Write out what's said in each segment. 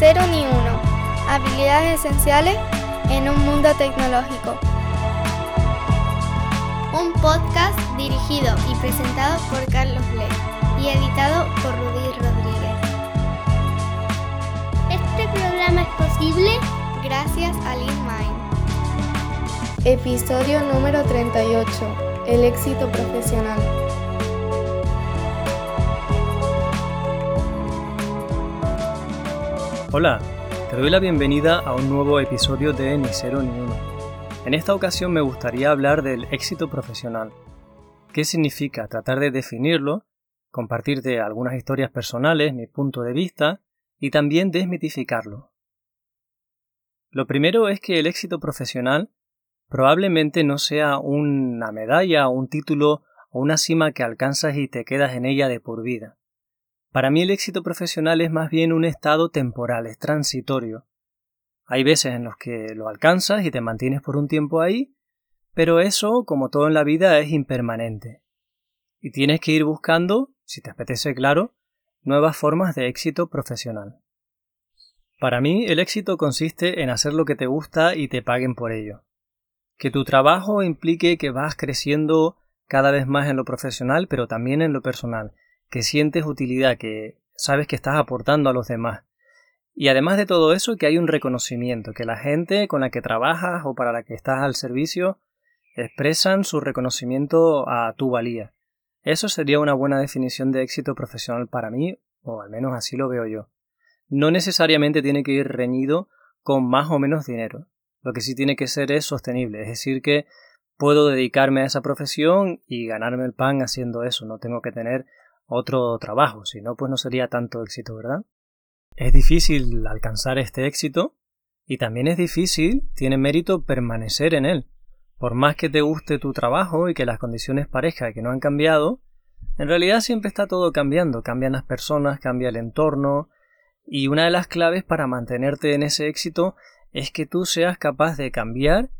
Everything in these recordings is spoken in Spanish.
cero ni uno. Habilidades esenciales en un mundo tecnológico. Un podcast dirigido y presentado por Carlos Le y editado por Rudy Rodríguez. Este programa es posible gracias a LeanMind. Episodio número 38. El éxito profesional. Hola, te doy la bienvenida a un nuevo episodio de Ni Cero ni Uno. En esta ocasión me gustaría hablar del éxito profesional. ¿Qué significa? Tratar de definirlo, compartirte algunas historias personales, mi punto de vista y también desmitificarlo. Lo primero es que el éxito profesional probablemente no sea una medalla un título o una cima que alcanzas y te quedas en ella de por vida. Para mí el éxito profesional es más bien un estado temporal, es transitorio. Hay veces en los que lo alcanzas y te mantienes por un tiempo ahí, pero eso, como todo en la vida, es impermanente. Y tienes que ir buscando, si te apetece claro, nuevas formas de éxito profesional. Para mí el éxito consiste en hacer lo que te gusta y te paguen por ello. Que tu trabajo implique que vas creciendo cada vez más en lo profesional, pero también en lo personal, que sientes utilidad, que sabes que estás aportando a los demás. Y además de todo eso, que hay un reconocimiento, que la gente con la que trabajas o para la que estás al servicio expresan su reconocimiento a tu valía. Eso sería una buena definición de éxito profesional para mí, o al menos así lo veo yo. No necesariamente tiene que ir reñido con más o menos dinero. Lo que sí tiene que ser es sostenible, es decir, que puedo dedicarme a esa profesión y ganarme el pan haciendo eso, no tengo que tener otro trabajo, si no, pues no sería tanto éxito, ¿verdad? Es difícil alcanzar este éxito y también es difícil, tiene mérito permanecer en él. Por más que te guste tu trabajo y que las condiciones parezcan que no han cambiado, en realidad siempre está todo cambiando, cambian las personas, cambia el entorno, y una de las claves para mantenerte en ese éxito es que tú seas capaz de cambiar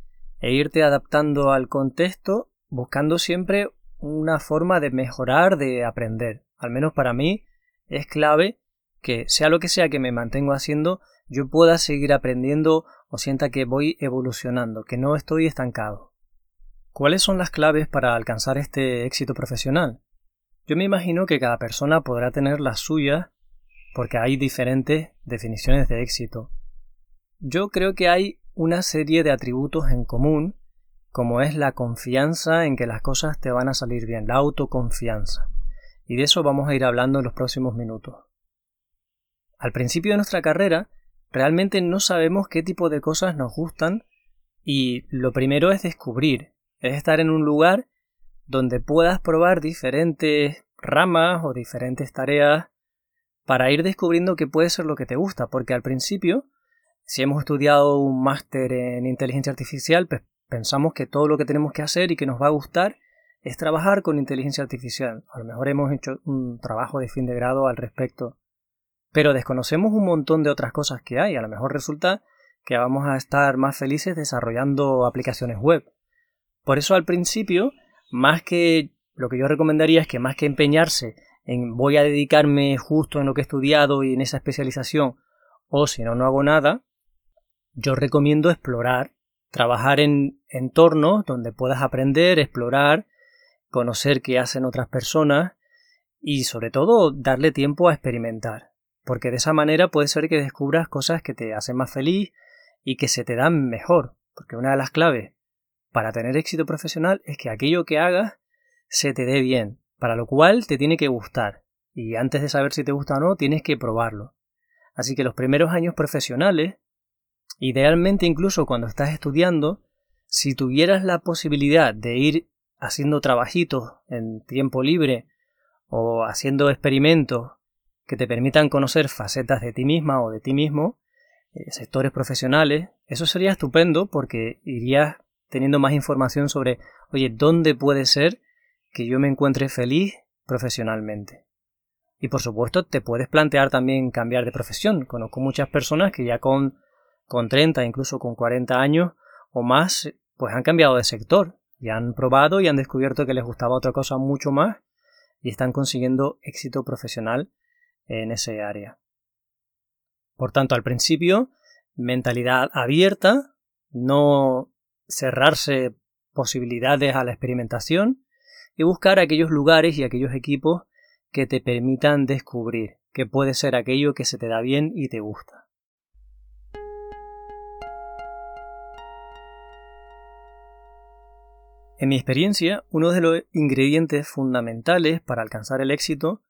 e irte adaptando al contexto, buscando siempre una forma de mejorar, de aprender. Al menos para mí es clave que sea lo que sea que me mantengo haciendo, yo pueda seguir aprendiendo o sienta que voy evolucionando, que no estoy estancado. ¿Cuáles son las claves para alcanzar este éxito profesional? Yo me imagino que cada persona podrá tener las suyas porque hay diferentes definiciones de éxito. Yo creo que hay una serie de atributos en común como es la confianza en que las cosas te van a salir bien, la autoconfianza. Y de eso vamos a ir hablando en los próximos minutos. Al principio de nuestra carrera, realmente no sabemos qué tipo de cosas nos gustan y lo primero es descubrir, es estar en un lugar donde puedas probar diferentes ramas o diferentes tareas para ir descubriendo qué puede ser lo que te gusta, porque al principio, si hemos estudiado un máster en inteligencia artificial, pues pensamos que todo lo que tenemos que hacer y que nos va a gustar es trabajar con inteligencia artificial. A lo mejor hemos hecho un trabajo de fin de grado al respecto. Pero desconocemos un montón de otras cosas que hay. A lo mejor resulta que vamos a estar más felices desarrollando aplicaciones web. Por eso al principio, más que lo que yo recomendaría es que más que empeñarse en voy a dedicarme justo en lo que he estudiado y en esa especialización, o si no, no hago nada, yo recomiendo explorar trabajar en entornos donde puedas aprender, explorar, conocer qué hacen otras personas y sobre todo darle tiempo a experimentar, porque de esa manera puede ser que descubras cosas que te hacen más feliz y que se te dan mejor, porque una de las claves para tener éxito profesional es que aquello que hagas se te dé bien, para lo cual te tiene que gustar, y antes de saber si te gusta o no, tienes que probarlo. Así que los primeros años profesionales Idealmente incluso cuando estás estudiando, si tuvieras la posibilidad de ir haciendo trabajitos en tiempo libre o haciendo experimentos que te permitan conocer facetas de ti misma o de ti mismo, eh, sectores profesionales, eso sería estupendo porque irías teniendo más información sobre, oye, ¿dónde puede ser que yo me encuentre feliz profesionalmente? Y por supuesto te puedes plantear también cambiar de profesión. Conozco muchas personas que ya con con 30, incluso con 40 años o más, pues han cambiado de sector y han probado y han descubierto que les gustaba otra cosa mucho más y están consiguiendo éxito profesional en ese área. Por tanto, al principio, mentalidad abierta, no cerrarse posibilidades a la experimentación y buscar aquellos lugares y aquellos equipos que te permitan descubrir que puede ser aquello que se te da bien y te gusta. En mi experiencia, uno de los ingredientes fundamentales para alcanzar el éxito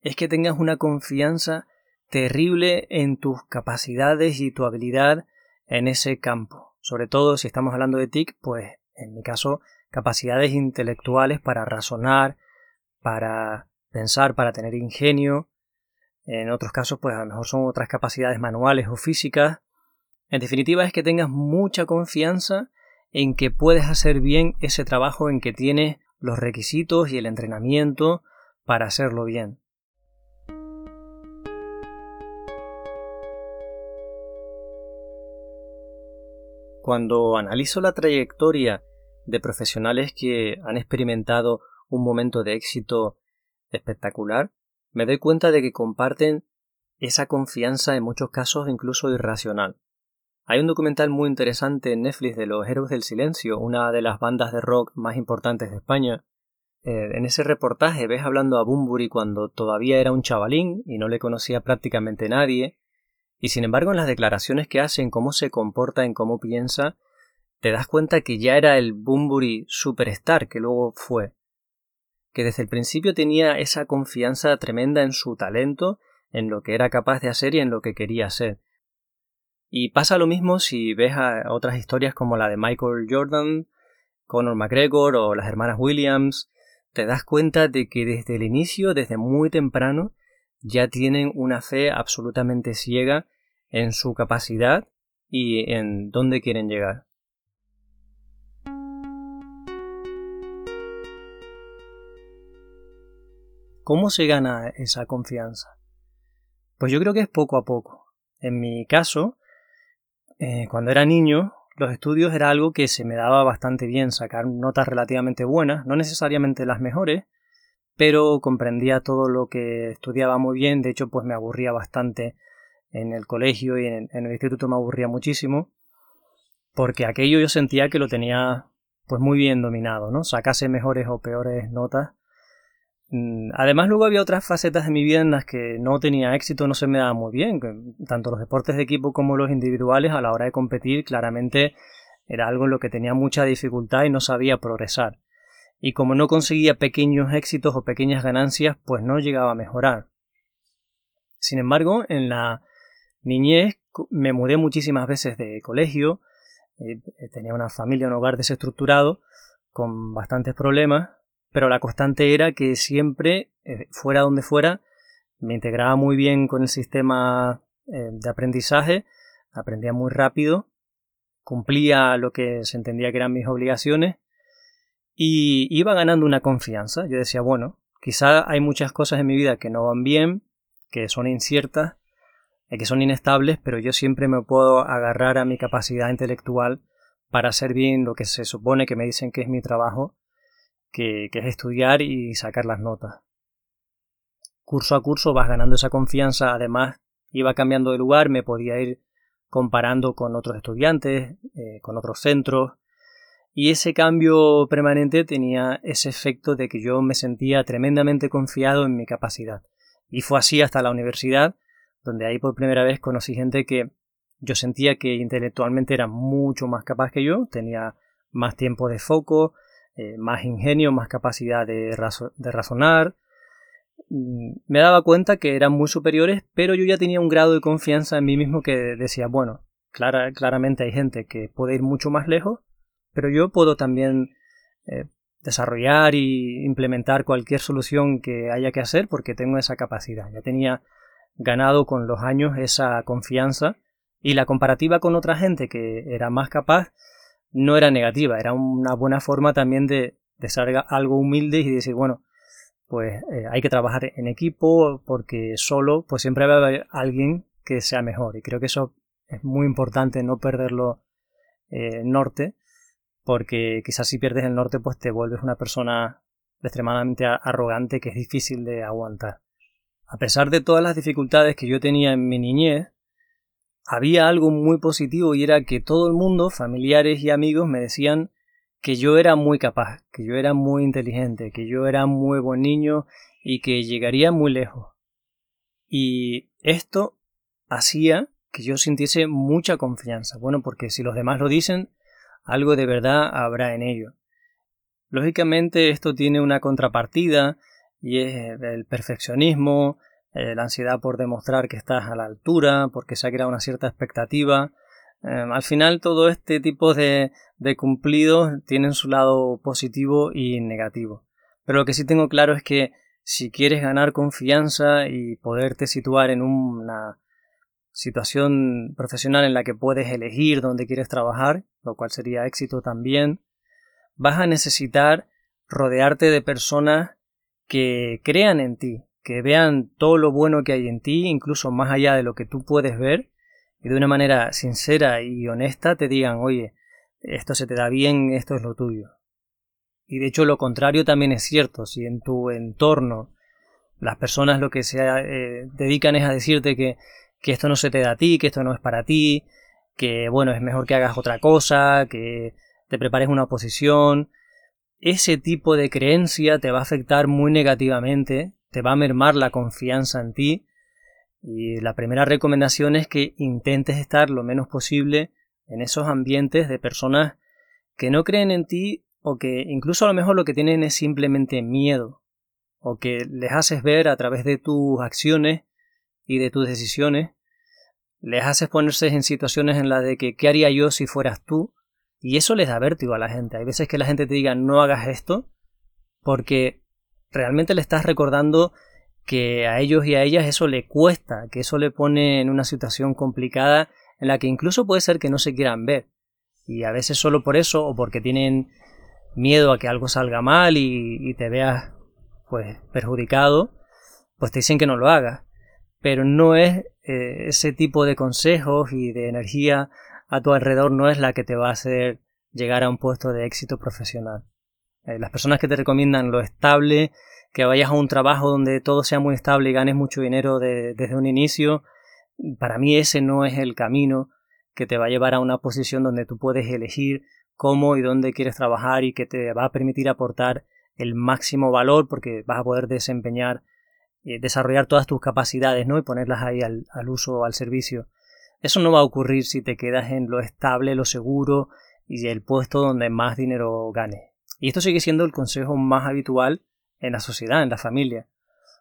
es que tengas una confianza terrible en tus capacidades y tu habilidad en ese campo. Sobre todo si estamos hablando de TIC, pues en mi caso, capacidades intelectuales para razonar, para pensar, para tener ingenio. En otros casos, pues a lo mejor son otras capacidades manuales o físicas. En definitiva, es que tengas mucha confianza en que puedes hacer bien ese trabajo, en que tienes los requisitos y el entrenamiento para hacerlo bien. Cuando analizo la trayectoria de profesionales que han experimentado un momento de éxito espectacular, me doy cuenta de que comparten esa confianza en muchos casos incluso irracional. Hay un documental muy interesante en Netflix de los Héroes del Silencio, una de las bandas de rock más importantes de España. Eh, en ese reportaje ves hablando a Bumburi cuando todavía era un chavalín y no le conocía prácticamente nadie, y sin embargo en las declaraciones que hace, en cómo se comporta, en cómo piensa, te das cuenta que ya era el Bumburi superstar que luego fue. Que desde el principio tenía esa confianza tremenda en su talento, en lo que era capaz de hacer y en lo que quería hacer. Y pasa lo mismo si ves a otras historias como la de Michael Jordan, Conor McGregor o las hermanas Williams, te das cuenta de que desde el inicio, desde muy temprano, ya tienen una fe absolutamente ciega en su capacidad y en dónde quieren llegar. ¿Cómo se gana esa confianza? Pues yo creo que es poco a poco. En mi caso, eh, cuando era niño, los estudios era algo que se me daba bastante bien, sacar notas relativamente buenas, no necesariamente las mejores, pero comprendía todo lo que estudiaba muy bien, de hecho pues me aburría bastante en el colegio y en, en el instituto me aburría muchísimo, porque aquello yo sentía que lo tenía pues muy bien dominado, ¿no? Sacase mejores o peores notas, además, luego había otras facetas de mi vida en las que no tenía éxito, no se me daba muy bien. Tanto los deportes de equipo como los individuales a la hora de competir claramente era algo en lo que tenía mucha dificultad y no sabía progresar. Y como no conseguía pequeños éxitos o pequeñas ganancias, pues no llegaba a mejorar. Sin embargo, en la niñez me mudé muchísimas veces de colegio, eh, tenía una familia, un hogar desestructurado, con bastantes problemas, pero la constante era que siempre, eh, fuera donde fuera, me integraba muy bien con el sistema eh, de aprendizaje, aprendía muy rápido, cumplía lo que se entendía que eran mis obligaciones y iba ganando una confianza. Yo decía, bueno, quizá hay muchas cosas en mi vida que no van bien, que son inciertas, eh, que son inestables, pero yo siempre me puedo agarrar a mi capacidad intelectual para hacer bien lo que se supone que me dicen que es mi trabajo que, es estudiar y sacar las notas. Curso a curso vas ganando esa confianza, además iba cambiando de lugar, me podía ir comparando con otros estudiantes, eh, con otros centros, y ese cambio permanente tenía ese efecto de que yo me sentía tremendamente confiado en mi capacidad. Y fue así hasta la universidad, donde ahí por primera vez conocí gente que yo sentía que intelectualmente era mucho más capaz que yo, tenía más tiempo de foco, eh, más ingenio, más capacidad de, razonar. Mm, me daba cuenta que eran muy superiores, pero yo ya tenía un grado de confianza en mí mismo que decía, bueno, claramente hay gente que puede ir mucho más lejos, pero yo puedo también eh, desarrollar y implementar cualquier solución que haya que hacer porque tengo esa capacidad. Ya tenía ganado con los años esa confianza y la comparativa con otra gente que era más capaz no era negativa, era una buena forma también de, de ser algo humilde y decir, bueno, pues eh, hay que trabajar en equipo porque solo pues siempre va a haber alguien que sea mejor y creo que eso es muy importante no perderlo eh, norte porque quizás si pierdes el norte pues te vuelves una persona extremadamente arrogante que es difícil de aguantar. A pesar de todas las dificultades que yo tenía en mi niñez, había algo muy positivo y era que todo el mundo, familiares y amigos, me decían que yo era muy capaz, que yo era muy inteligente, que yo era muy buen niño y que llegaría muy lejos. Y esto hacía que yo sintiese mucha confianza. Bueno, porque si los demás lo dicen, algo de verdad habrá en ello. Lógicamente esto tiene una contrapartida y es el perfeccionismo, eh, la ansiedad por demostrar que estás a la altura, porque se ha creado una cierta expectativa. Em, al final todo este tipo de, de cumplidos tienen su lado positivo y negativo. Pero lo que sí tengo claro es que si quieres ganar confianza y poderte situar en una situación profesional en la que puedes elegir dónde quieres trabajar, lo cual sería éxito también, vas a necesitar rodearte de personas que crean en ti, que vean todo lo bueno que hay en ti, incluso más allá de lo que tú puedes ver, y de una manera sincera y honesta te digan, oye, esto se te da bien, esto es lo tuyo. Y de hecho lo contrario también es cierto, si en tu entorno las personas lo que se eh, dedican es a decirte que, que esto no se te da a ti, que esto no es para ti, que bueno, es mejor que hagas otra cosa, que te prepares una oposición, ese tipo de creencia te va a afectar muy negativamente te va a mermar la confianza en ti. Y la primera recomendación es que intentes estar lo menos posible en esos ambientes de personas que no creen en ti o que incluso a lo mejor lo que tienen es simplemente miedo o que les haces ver a través de tus acciones y de tus decisiones, les haces ponerse en situaciones en las de que ¿qué haría yo si fueras tú? Y eso les da vértigo a la gente. Hay veces que la gente te diga no hagas esto porque realmente le estás recordando que a ellos y a ellas eso le cuesta, que eso le pone en una situación complicada en la que incluso puede ser que no se quieran ver. Y a veces solo por eso o porque tienen miedo a que algo salga mal y, te veas pues perjudicado, pues te dicen que no lo hagas. Pero no es eh, ese tipo de consejos y de energía a tu alrededor no es la que te va a hacer llegar a un puesto de éxito profesional. Eh, las personas que te recomiendan lo estable, que vayas a un trabajo donde todo sea muy estable y ganes mucho dinero desde un inicio, para mí ese no es el camino que te va a llevar a una posición donde tú puedes elegir cómo y dónde quieres trabajar y que te va a permitir aportar el máximo valor porque vas a poder desempeñar, eh, desarrollar todas tus capacidades ¿no? y ponerlas ahí al, al uso, al servicio. Eso no va a ocurrir si te quedas en lo estable, lo seguro y el puesto donde más dinero ganes. Y esto sigue siendo el consejo más habitual en la sociedad, en la familia.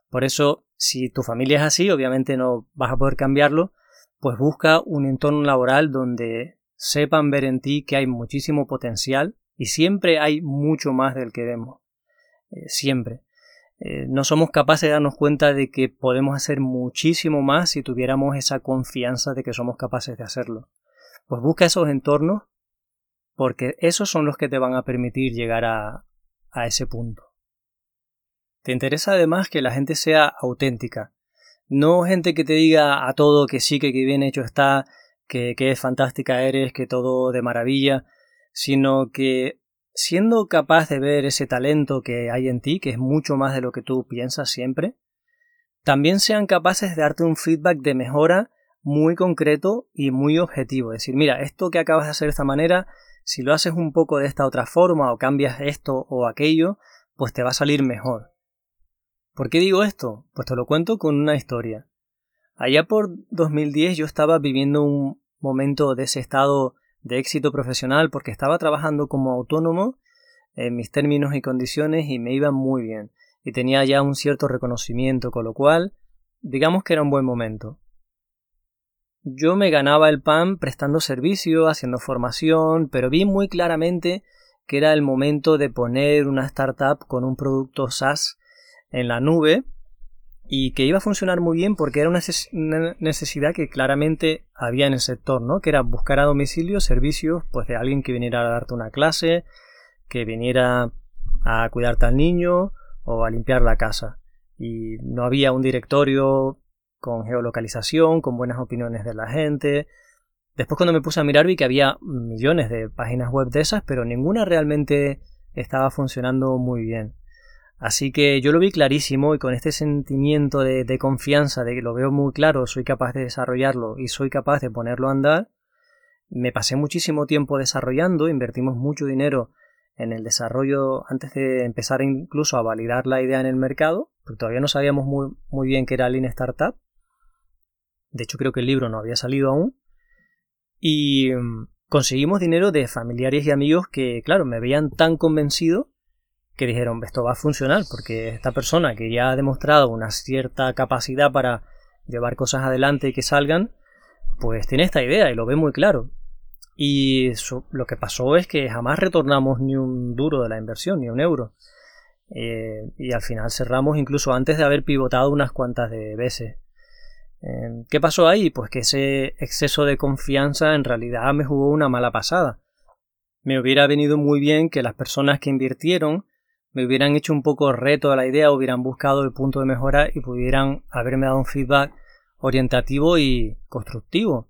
Por eso, si tu familia es así, obviamente no vas a poder cambiarlo, pues busca un entorno laboral donde sepan ver en ti que hay muchísimo potencial y siempre hay mucho más del que vemos. Eh, siempre. Eh, no somos capaces de darnos cuenta de que podemos hacer muchísimo más si tuviéramos esa confianza de que somos capaces de hacerlo. Pues busca esos entornos porque esos son los que te van a permitir llegar a, a ese punto. Te interesa además que la gente sea auténtica, no gente que te diga a todo que sí, que, bien hecho está, que, que es fantástica eres, que todo de maravilla, sino que siendo capaz de ver ese talento que hay en ti, que es mucho más de lo que tú piensas siempre, también sean capaces de darte un feedback de mejora muy concreto y muy objetivo. Es decir, mira, esto que acabas de hacer de esta manera si lo haces un poco de esta otra forma o cambias esto o aquello, pues te va a salir mejor. ¿Por qué digo esto? Pues te lo cuento con una historia. Allá por 2010 yo estaba viviendo un momento de ese estado de éxito profesional porque estaba trabajando como autónomo en mis términos y condiciones y me iba muy bien y tenía ya un cierto reconocimiento, con lo cual digamos que era un buen momento yo me ganaba el pan prestando servicio, haciendo formación, pero vi muy claramente que era el momento de poner una startup con un producto SaaS en la nube y que iba a funcionar muy bien porque era una necesidad que claramente había en el sector, ¿no? Que era buscar a domicilio servicios pues de alguien que viniera a darte una clase, que viniera a cuidarte al niño o a limpiar la casa. Y no había un directorio con geolocalización, con buenas opiniones de la gente. Después cuando me puse a mirar vi que había millones de páginas web de esas, pero ninguna realmente estaba funcionando muy bien. Así que yo lo vi clarísimo y con este sentimiento de, confianza, de que lo veo muy claro, soy capaz de desarrollarlo y soy capaz de ponerlo a andar, me pasé muchísimo tiempo desarrollando, invertimos mucho dinero en el desarrollo antes de empezar incluso a validar la idea en el mercado, porque todavía no sabíamos muy, muy bien qué era Lean Startup. De hecho creo que el libro no había salido aún. Y mm, conseguimos dinero de familiares y amigos que, claro, me veían tan convencido que dijeron, esto va a funcionar, porque esta persona que ya ha demostrado una cierta capacidad para llevar cosas adelante y que salgan, pues tiene esta idea y lo ve muy claro. Y lo que pasó es que jamás retornamos ni un duro de la inversión, ni un euro. Eh, y al final cerramos incluso antes de haber pivotado unas cuantas de veces. Eh, ¿Qué pasó ahí? Pues que ese exceso de confianza en realidad me jugó una mala pasada. Me hubiera venido muy bien que las personas que invirtieron me hubieran hecho un poco reto a la idea, hubieran buscado el punto de mejora y pudieran haberme dado un feedback orientativo y constructivo.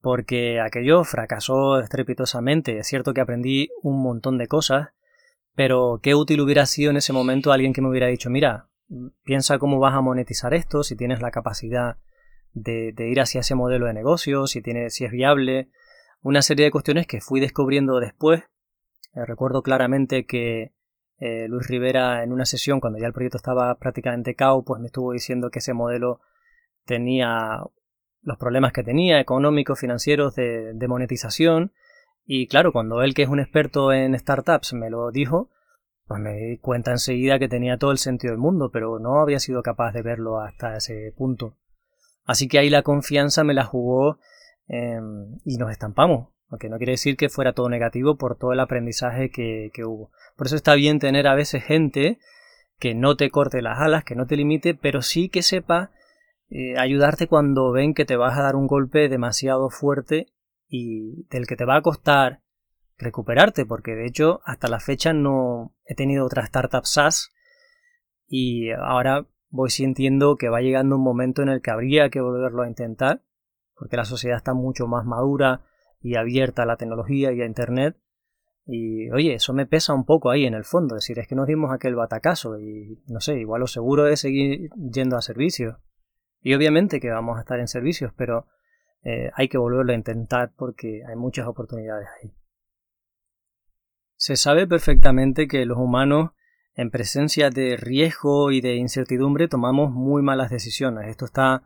Porque aquello fracasó estrepitosamente. Es cierto que aprendí un montón de cosas, pero qué útil hubiera sido en ese momento alguien que me hubiera dicho, mira, piensa cómo vas a monetizar esto, si tienes la capacidad de, ir hacia ese modelo de negocio, si, tiene, si es viable, una serie de cuestiones que fui descubriendo después. Eh, recuerdo claramente que eh, Luis Rivera en una sesión cuando ya el proyecto estaba prácticamente cao, pues me estuvo diciendo que ese modelo tenía los problemas que tenía, económicos, financieros, de, de monetización. Y claro, cuando él, que es un experto en startups, me lo dijo, pues me di cuenta enseguida que tenía todo el sentido del mundo, pero no había sido capaz de verlo hasta ese punto. Así que ahí la confianza me la jugó em, y nos estampamos. Aunque no quiere decir que fuera todo negativo por todo el aprendizaje que, hubo. Por eso está bien tener a veces gente que no te corte las alas, que no te limite, pero sí que sepa eh, ayudarte cuando ven que te vas a dar un golpe demasiado fuerte y del que te va a costar recuperarte, porque de hecho hasta la fecha no he tenido otra startup SaaS y ahora voy sintiendo que va llegando un momento en el que habría que volverlo a intentar, porque la sociedad está mucho más madura, y abierta a la tecnología y a Internet. Y oye, eso me pesa un poco ahí en el fondo, es decir, es que nos dimos aquel batacazo y no sé, igual lo seguro es seguir yendo a servicios. Y obviamente que vamos a estar en servicios, pero eh, hay que volverlo a intentar porque hay muchas oportunidades ahí. Se sabe perfectamente que los humanos en presencia de riesgo y de incertidumbre tomamos muy malas decisiones. Esto está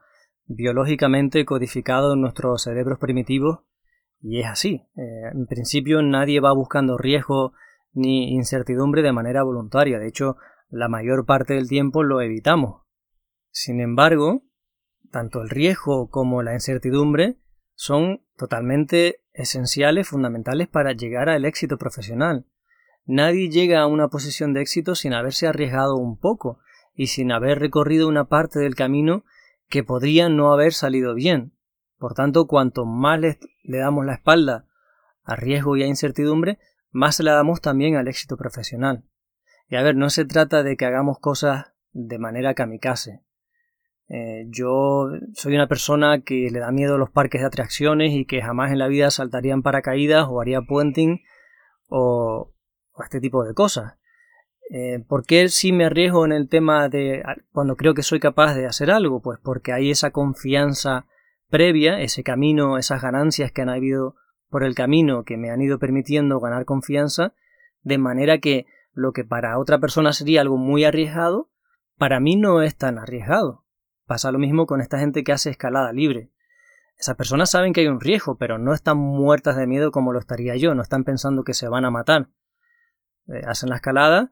biológicamente codificado en nuestros cerebros primitivos y es así. Eh, en principio nadie va buscando riesgo ni incertidumbre de manera voluntaria. De hecho, la mayor parte del tiempo lo evitamos. Sin embargo, tanto el riesgo como la incertidumbre son totalmente esenciales, fundamentales para llegar al éxito profesional. Nadie llega a una posición de éxito sin haberse arriesgado un poco y sin haber recorrido una parte del camino que podría no haber salido bien. Por tanto, cuanto más le, damos la espalda a riesgo y a incertidumbre, más se la damos también al éxito profesional. Y a ver, no se trata de que hagamos cosas de manera kamikaze. Eh, yo soy una persona que le da miedo a los parques de atracciones y que jamás en la vida saltaría en paracaídas o haría puenting o, este tipo de cosas. Eh, ¿Por qué sí me arriesgo en el tema de cuando creo que soy capaz de hacer algo? Pues porque hay esa confianza previa, ese camino, esas ganancias que han habido por el camino que me han ido permitiendo ganar confianza, de manera que lo que para otra persona sería algo muy arriesgado, para mí no es tan arriesgado. Pasa lo mismo con esta gente que hace escalada libre. Esas personas saben que hay un riesgo, pero no están muertas de miedo como lo estaría yo, no están pensando que se van a matar. Eh, hacen la escalada,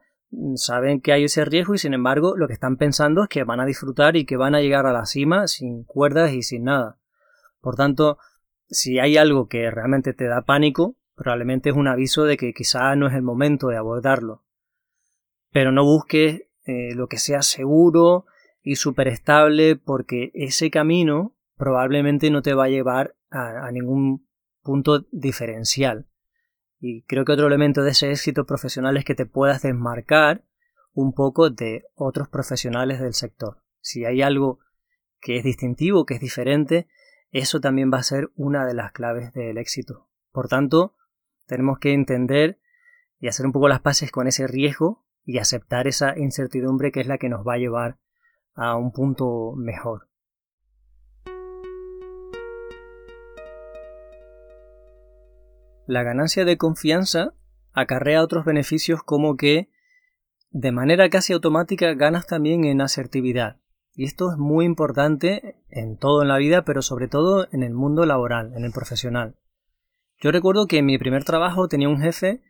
saben que hay ese riesgo y sin embargo lo que están pensando es que van a disfrutar y que van a llegar a la cima sin cuerdas y sin nada. Por tanto, si hay algo que realmente te da pánico, probablemente es un aviso de que quizá no es el momento de abordarlo. Pero no busques eh, lo que sea seguro y súper estable porque ese camino probablemente no te va a llevar a ningún punto diferencial. Y creo que otro elemento de ese éxito profesional es que te puedas desmarcar un poco de otros profesionales del sector. Si hay algo que es distintivo, que es diferente, eso también va a ser una de las claves del éxito. Por tanto, tenemos que entender y hacer un poco las paces con ese riesgo y aceptar esa incertidumbre que es la que nos va a llevar a un punto mejor. La ganancia de confianza acarrea otros beneficios como que de manera casi automática ganas también en asertividad. Y esto es muy importante en todo en la vida, pero sobre todo en el mundo laboral, en el profesional. Yo recuerdo que en mi primer trabajo tenía un jefe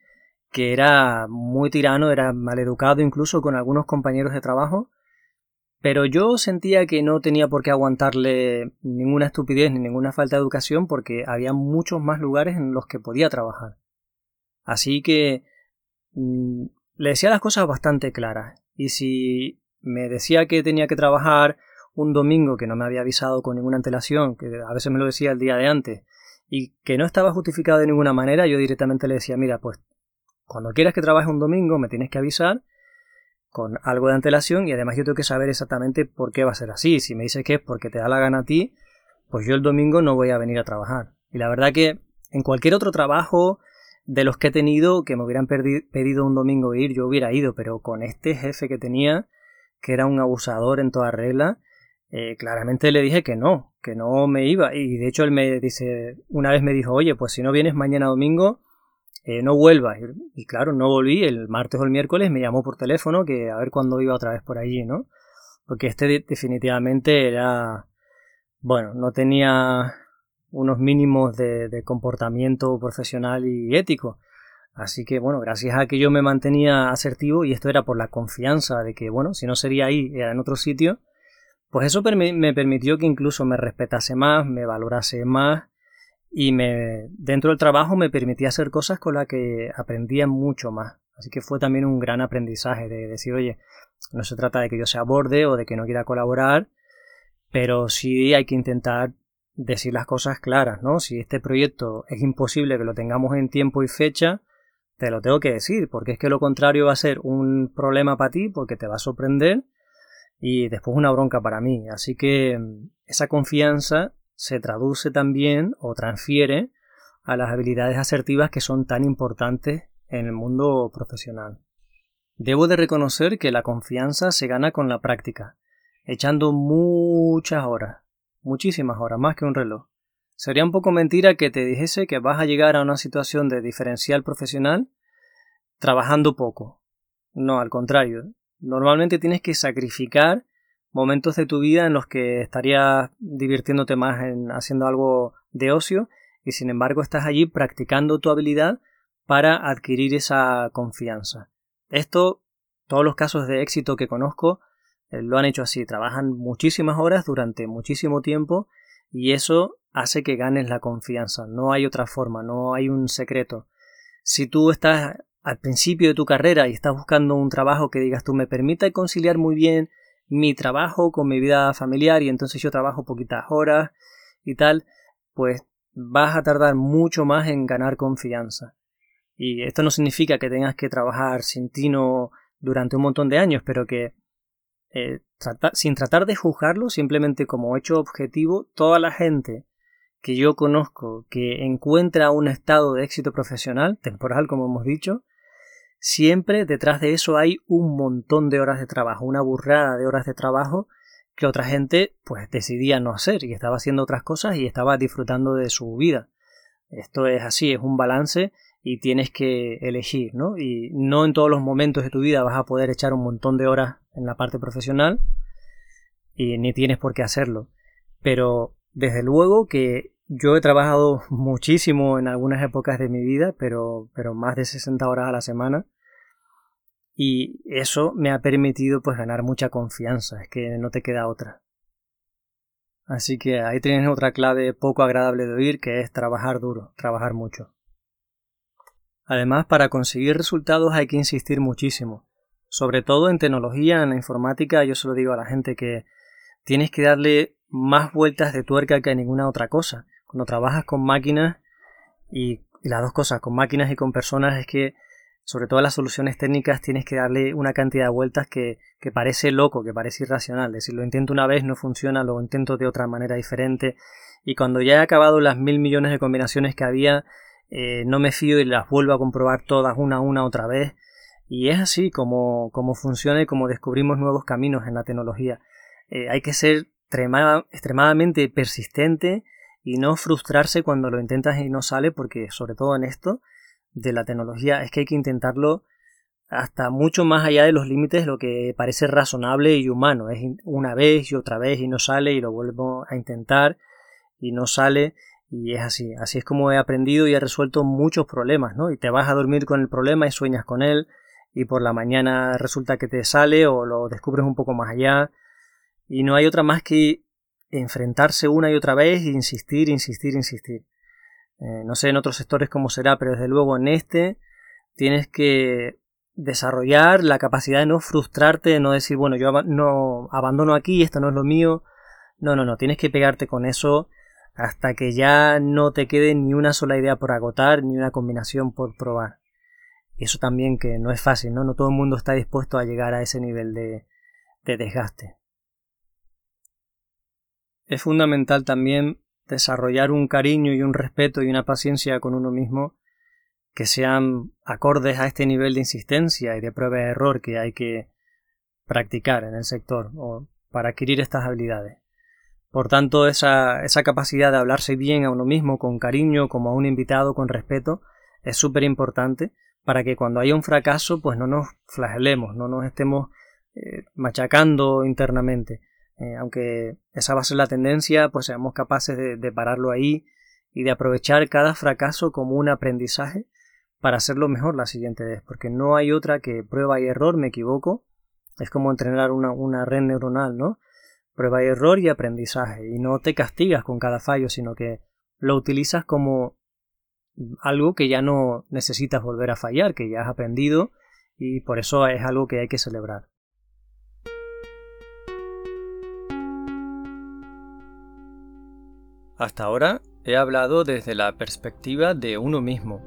que era muy tirano, era maleducado incluso con algunos compañeros de trabajo, pero yo sentía que no tenía por qué aguantarle ninguna estupidez ni ninguna falta de educación porque había muchos más lugares en los que podía trabajar. Así que mm, le decía las cosas bastante claras. Y si me decía que tenía que trabajar un domingo que no me había avisado con ninguna antelación, que a veces me lo decía el día de antes, y que no estaba justificado de ninguna manera, yo directamente le decía, mira, pues cuando quieras que trabaje un domingo me tienes que avisar con algo de antelación y además yo tengo que saber exactamente por qué va a ser así. Si me dices que es porque te da la gana a ti, pues yo el domingo no voy a venir a trabajar. Y la verdad que en cualquier otro trabajo de los que he tenido que me hubieran pedido un domingo ir, yo hubiera ido, pero con este jefe que tenía, que era un abusador en toda regla, eh, claramente le dije que no, que no me iba. Y de hecho él me dice, una vez me dijo, oye, pues si no vienes mañana domingo, eh, no vuelvas. Y, claro, no volví. El martes o el miércoles me llamó por teléfono que a ver cuándo iba otra vez por allí, ¿no? Porque este definitivamente era, bueno, no tenía unos mínimos de, de comportamiento profesional y ético. Así que bueno, gracias a que yo me mantenía asertivo y esto era por la confianza de que bueno, si no sería ahí, era en otro sitio, pues eso me permitió que incluso me respetase más, me valorase más y me dentro del trabajo me permitía hacer cosas con las que aprendía mucho más. Así que fue también un gran aprendizaje de decir, oye, no se trata de que yo sea borde o de que no quiera colaborar, pero sí hay que intentar decir las cosas claras, ¿no? Si este proyecto es imposible que lo tengamos en tiempo y fecha, te lo tengo que decir, porque es que lo contrario va a ser un problema para ti, porque te va a sorprender y después una bronca para mí. Así que mm, esa confianza se traduce también o transfiere a las habilidades asertivas que son tan importantes en el mundo profesional. Debo de reconocer que la confianza se gana con la práctica, echando muchas horas, muchísimas horas, más que un reloj. Sería un poco mentira que te dijese que vas a llegar a una situación de diferencial profesional trabajando poco. No, al contrario. Normalmente tienes que sacrificar momentos de tu vida en los que estarías divirtiéndote más en haciendo algo de ocio y sin embargo estás allí practicando tu habilidad para adquirir esa confianza. Esto, todos los casos de éxito que conozco eh, lo han hecho así, trabajan muchísimas horas durante muchísimo tiempo y eso hace que ganes la confianza. No hay otra forma, no hay un secreto. Si tú estás al principio de tu carrera y estás buscando un trabajo que digas tú me permita conciliar muy bien mi trabajo con mi vida familiar y entonces yo trabajo poquitas horas y tal, pues vas a tardar mucho más en ganar confianza. Y esto no significa que tengas que trabajar sin tino durante un montón de años, pero que eh, sin tratar de juzgarlo, simplemente como hecho objetivo, toda la gente que yo conozco que encuentra un estado de éxito profesional, temporal como hemos dicho, siempre detrás de eso hay un montón de horas de trabajo, una burrada de horas de trabajo que otra gente pues decidía no hacer y estaba haciendo otras cosas y estaba disfrutando de su vida. Esto es así, es un balance y tienes que elegir, ¿no? Y no en todos los momentos de tu vida vas a poder echar un montón de horas en la parte profesional y ni tienes por qué hacerlo. Pero desde luego que yo he trabajado muchísimo en algunas épocas de mi vida, pero, pero más de 60 horas a la semana. Y eso me ha permitido pues ganar mucha confianza, es que no te queda otra. Así que ahí tienes otra clave poco agradable de oír, que es trabajar duro, trabajar mucho. Además, para conseguir resultados hay que insistir muchísimo. Sobre todo en tecnología, en la informática, yo se lo digo a la gente que tienes que darle más vueltas de tuerca que a ninguna otra cosa. Cuando trabajas con máquinas y, las dos cosas, con máquinas y con personas, es que sobre todo las soluciones técnicas tienes que darle una cantidad de vueltas que, que parece loco, que parece irracional. Es decir, lo intento una vez, no funciona, lo intento de otra manera diferente. Y cuando ya he acabado las mil millones de combinaciones que había, eh, no me fío y las vuelvo a comprobar todas una a una otra vez. Y es así como, como funciona y como descubrimos nuevos caminos en la tecnología. Eh, hay que ser extremadamente persistente y no frustrarse cuando lo intentas y no sale, porque sobre todo en esto de la tecnología es que hay que intentarlo hasta mucho más allá de los límites lo que parece razonable y humano. Es una vez y otra vez y no sale y lo vuelvo a intentar y no sale y es así. Así es como he aprendido y he resuelto muchos problemas, ¿no? Y te vas a dormir con el problema y sueñas con él y por la mañana resulta que te sale o lo descubres un poco más allá y no hay otra más que enfrentarse una y otra vez e insistir, insistir, insistir. Eh, no sé en otros sectores cómo será, pero desde luego en este tienes que desarrollar la capacidad de no frustrarte, de no decir, bueno, yo no abandono aquí, esto no es lo mío. No, no, no, tienes que pegarte con eso hasta que ya no te quede ni una sola idea por agotar, ni una combinación por probar. Y eso también que no es fácil, ¿no? No todo el mundo está dispuesto a llegar a ese nivel de, de desgaste. Es fundamental también desarrollar un cariño y un respeto y una paciencia con uno mismo que sean acordes a este nivel de insistencia y de prueba de error que hay que practicar en el sector o para adquirir estas habilidades. Por tanto, esa, esa capacidad de hablarse bien a uno mismo, con cariño, como a un invitado, con respeto, es súper importante para que cuando haya un fracaso, pues no nos flagelemos, no nos estemos eh, machacando internamente. Eh, aunque esa va a ser la tendencia, pues seamos capaces de pararlo ahí y de aprovechar cada fracaso como un aprendizaje para hacerlo mejor la siguiente vez, porque no hay otra que prueba y error, me equivoco, es como entrenar una, una red neuronal, ¿no? Prueba y error y aprendizaje, y no te castigas con cada fallo, sino que lo utilizas como algo que ya no necesitas volver a fallar, que ya has aprendido, y por eso es algo que hay que celebrar. Hasta ahora he hablado desde la perspectiva de uno mismo,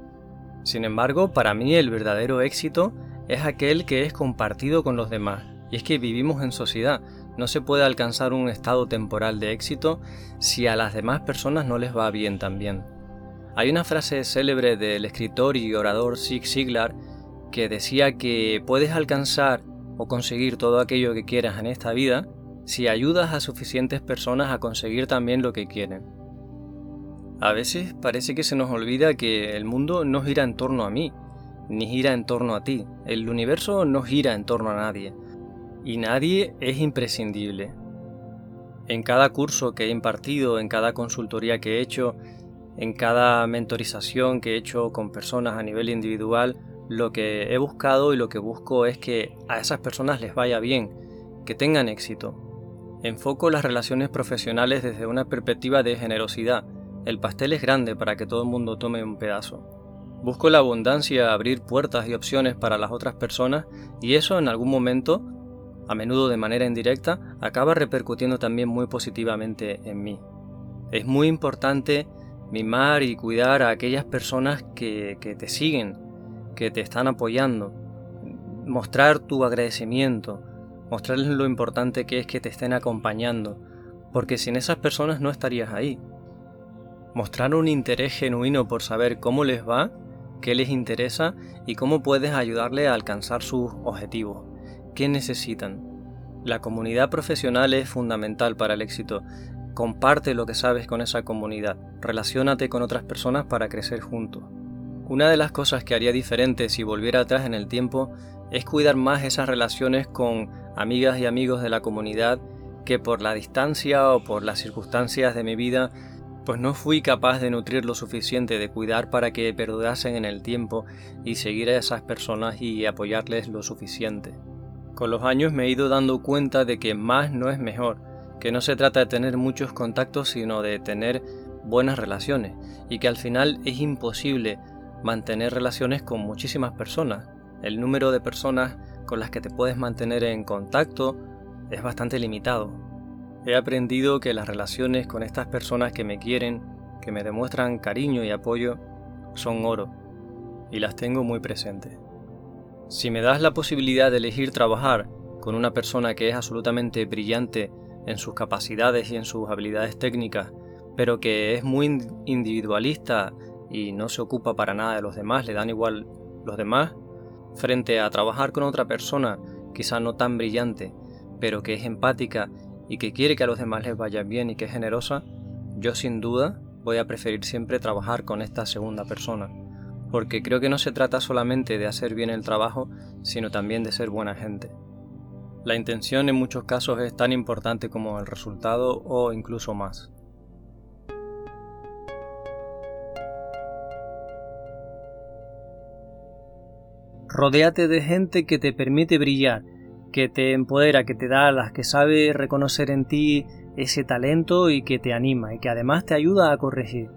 sin embargo, para mí el verdadero éxito es aquel que es compartido con los demás. Y es que vivimos en sociedad. No se puede alcanzar un estado temporal de éxito si a las demás personas no les va bien también. Hay una frase célebre del escritor y orador Zig Ziglar que decía que puedes alcanzar o conseguir todo aquello que quieras en esta vida si ayudas a suficientes personas a conseguir también lo que quieren. A veces parece que se nos olvida que el mundo no gira en torno a mí, ni gira en torno a ti. El universo no gira en torno a nadie. Y nadie es imprescindible. En cada curso que he impartido, en cada consultoría que he hecho, en cada mentorización que he hecho con personas a nivel individual, lo que he buscado y lo que busco es que a esas personas les vaya bien, que tengan éxito. Enfoco las relaciones profesionales desde una perspectiva de generosidad, el pastel es grande para que todo el mundo tome un pedazo. Busco la abundancia, abrir puertas y opciones para las otras personas y eso en algún momento, a menudo de manera indirecta, acaba repercutiendo también muy positivamente en mí. Es muy importante mimar y cuidar a aquellas personas que, que te siguen, que te están apoyando, mostrar tu agradecimiento, mostrarles lo importante que es que te estén acompañando, porque sin esas personas no estarías ahí mostrar un interés genuino por saber cómo les va, qué les interesa y cómo puedes ayudarle a alcanzar sus objetivos, qué necesitan. La comunidad profesional es fundamental para el éxito. Comparte lo que sabes con esa comunidad, relaciónate con otras personas para crecer juntos. Una de las cosas que haría diferente si volviera atrás en el tiempo es cuidar más esas relaciones con amigas y amigos de la comunidad que por la distancia o por las circunstancias de mi vida pues no fui capaz de nutrir lo suficiente, de cuidar para que perdurasen en el tiempo y seguir a esas personas y apoyarles lo suficiente. Con los años me he ido dando cuenta de que más no es mejor, que no se trata de tener muchos contactos sino de tener buenas relaciones y que al final es imposible mantener relaciones con muchísimas personas. El número de personas con las que te puedes mantener en contacto es bastante limitado. He aprendido que las relaciones con estas personas que me quieren, que me demuestran cariño y apoyo, son oro, y las tengo muy presentes. Si me das la posibilidad de elegir trabajar con una persona que es absolutamente brillante en sus capacidades y en sus habilidades técnicas, pero que es muy individualista y no se ocupa para nada de los demás, le dan igual los demás, frente a trabajar con otra persona, quizá no tan brillante, pero que es empática y que quiere que a los demás les vaya bien y que es generosa, yo sin duda voy a preferir siempre trabajar con esta segunda persona, porque creo que no se trata solamente de hacer bien el trabajo, sino también de ser buena gente. La intención en muchos casos es tan importante como el resultado o incluso más. Rodéate de gente que te permite brillar, que te empodera, que te da las que sabe reconocer en ti ese talento y que te anima y que además te ayuda a corregir.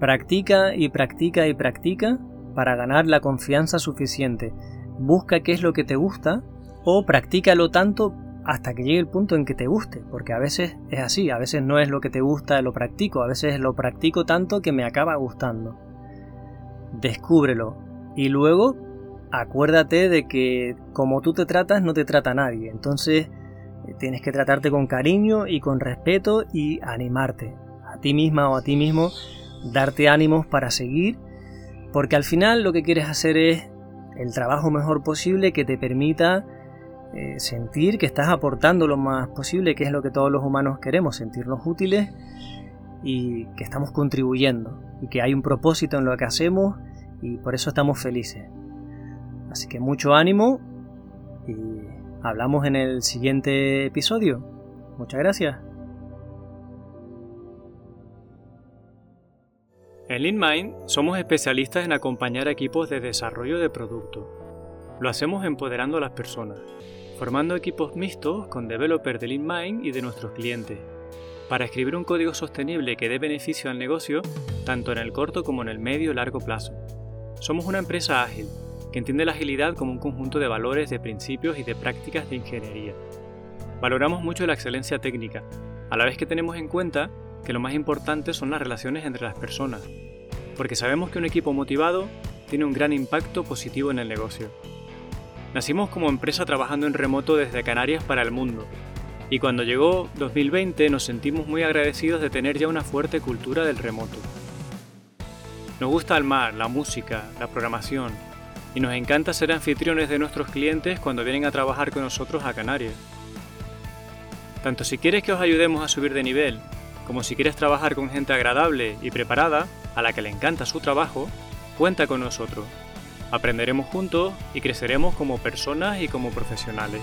Practica y practica y practica para ganar la confianza suficiente. Busca qué es lo que te gusta o practícalo tanto hasta que llegue el punto en que te guste, porque a veces es así, a veces no es lo que te gusta, lo practico, a veces lo practico tanto que me acaba gustando. Descúbrelo y luego acuérdate de que como tú te tratas, no te trata nadie. Entonces eh, tienes que tratarte con cariño y con respeto y animarte a ti misma o a ti mismo, darte ánimos para seguir, porque al final lo que quieres hacer es el trabajo mejor posible que te permita eh, sentir que estás aportando lo más posible, que es lo que todos los humanos queremos, sentirnos útiles y que estamos contribuyendo y que hay un propósito en lo que hacemos y por eso estamos felices. Así que mucho ánimo y hablamos en el siguiente episodio. Muchas gracias. En LeanMind somos especialistas en acompañar equipos de desarrollo de producto. Lo hacemos empoderando a las personas, formando equipos mixtos con developers de LeanMind y de nuestros clientes, para escribir un código sostenible que dé beneficio al negocio tanto en el corto como en el medio y largo plazo. Somos una empresa ágil que entiende la agilidad como un conjunto de valores, de principios y de prácticas de ingeniería. Valoramos mucho la excelencia técnica, a la vez que tenemos en cuenta que lo más importante son las relaciones entre las personas, porque sabemos que un equipo motivado tiene un gran impacto positivo en el negocio. Nacimos como empresa trabajando en remoto desde Canarias para el mundo, y cuando llegó 2020 nos sentimos muy agradecidos de tener ya una fuerte cultura del remoto. Nos gusta el mar, la música, la programación, y nos encanta ser anfitriones de nuestros clientes cuando vienen a trabajar con nosotros a Canarias. Tanto si quieres que os ayudemos a subir de nivel, como si quieres trabajar con gente agradable y preparada, a la que le encanta su trabajo, cuenta con nosotros. Aprenderemos juntos y creceremos como personas y como profesionales.